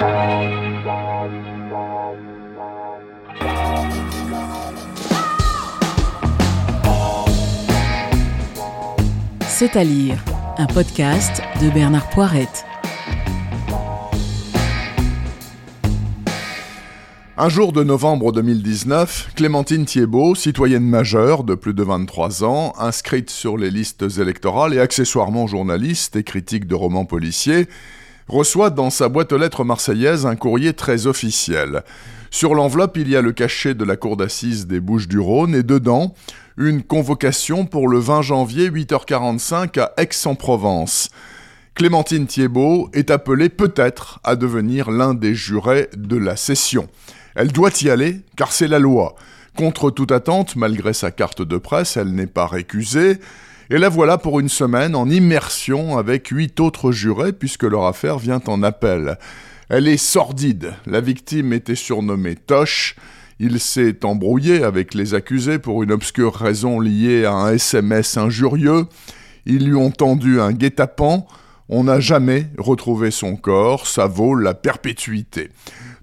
C'est à lire, un podcast de Bernard Poirette. Un jour de novembre 2019, Clémentine Thiebaud, citoyenne majeure de plus de 23 ans, inscrite sur les listes électorales et accessoirement journaliste et critique de romans policiers, reçoit dans sa boîte aux lettres marseillaise un courrier très officiel. Sur l'enveloppe, il y a le cachet de la cour d'assises des Bouches-du-Rhône et dedans, une convocation pour le 20 janvier 8h45 à Aix-en-Provence. Clémentine Thiebaud est appelée peut-être à devenir l'un des jurés de la session. Elle doit y aller, car c'est la loi. Contre toute attente, malgré sa carte de presse, elle n'est pas récusée, et la voilà pour une semaine en immersion avec huit autres jurés, puisque leur affaire vient en appel. Elle est sordide. La victime était surnommée Toche. Il s'est embrouillé avec les accusés pour une obscure raison liée à un SMS injurieux. Ils lui ont tendu un guet-apens. On n'a jamais retrouvé son corps. Ça vaut la perpétuité.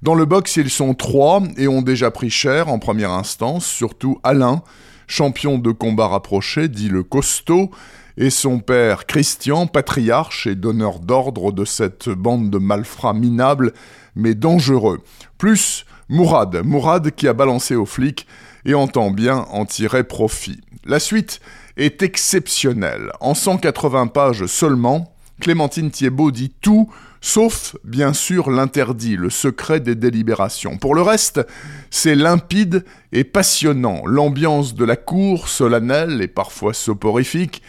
Dans le box, ils sont trois et ont déjà pris cher en première instance, surtout Alain, champion de combat rapproché, dit le costaud, et son père Christian, patriarche et donneur d'ordre de cette bande de malfrats minables mais dangereux. Plus Mourad, Mourad qui a balancé aux flics et entend bien en tirer profit. La suite est exceptionnelle. En 180 pages seulement, Clémentine Thiebaud dit tout, sauf bien sûr l'interdit, le secret des délibérations. Pour le reste, c'est limpide et passionnant. L'ambiance de la cour, solennelle et parfois soporifique,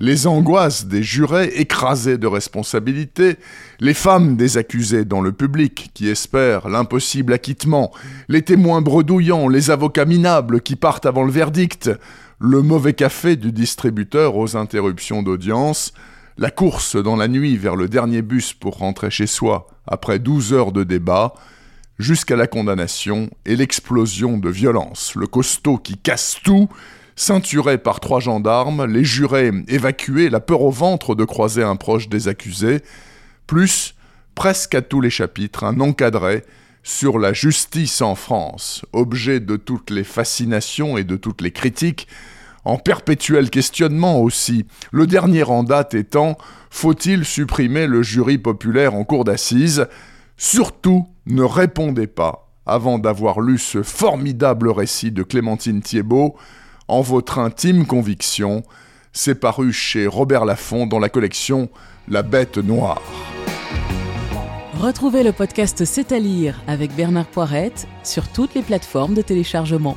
les angoisses des jurés écrasés de responsabilité, les femmes des accusés dans le public qui espèrent l'impossible acquittement, les témoins bredouillants, les avocats minables qui partent avant le verdict, le mauvais café du distributeur aux interruptions d'audience, la course dans la nuit vers le dernier bus pour rentrer chez soi après douze heures de débat, jusqu'à la condamnation et l'explosion de violence, le costaud qui casse tout, Ceinturé par trois gendarmes, les jurés évacués, la peur au ventre de croiser un proche des accusés, plus, presque à tous les chapitres, un encadré sur la justice en France, objet de toutes les fascinations et de toutes les critiques, en perpétuel questionnement aussi, le dernier en date étant faut-il supprimer le jury populaire en cour d'assises? Surtout, ne répondez pas avant d'avoir lu ce formidable récit de Clémentine Thiebaud, en votre intime conviction. C'est paru chez Robert Laffont dans la collection La Bête Noire. Retrouvez le podcast C'est à lire avec Bernard Poirette sur toutes les plateformes de téléchargement.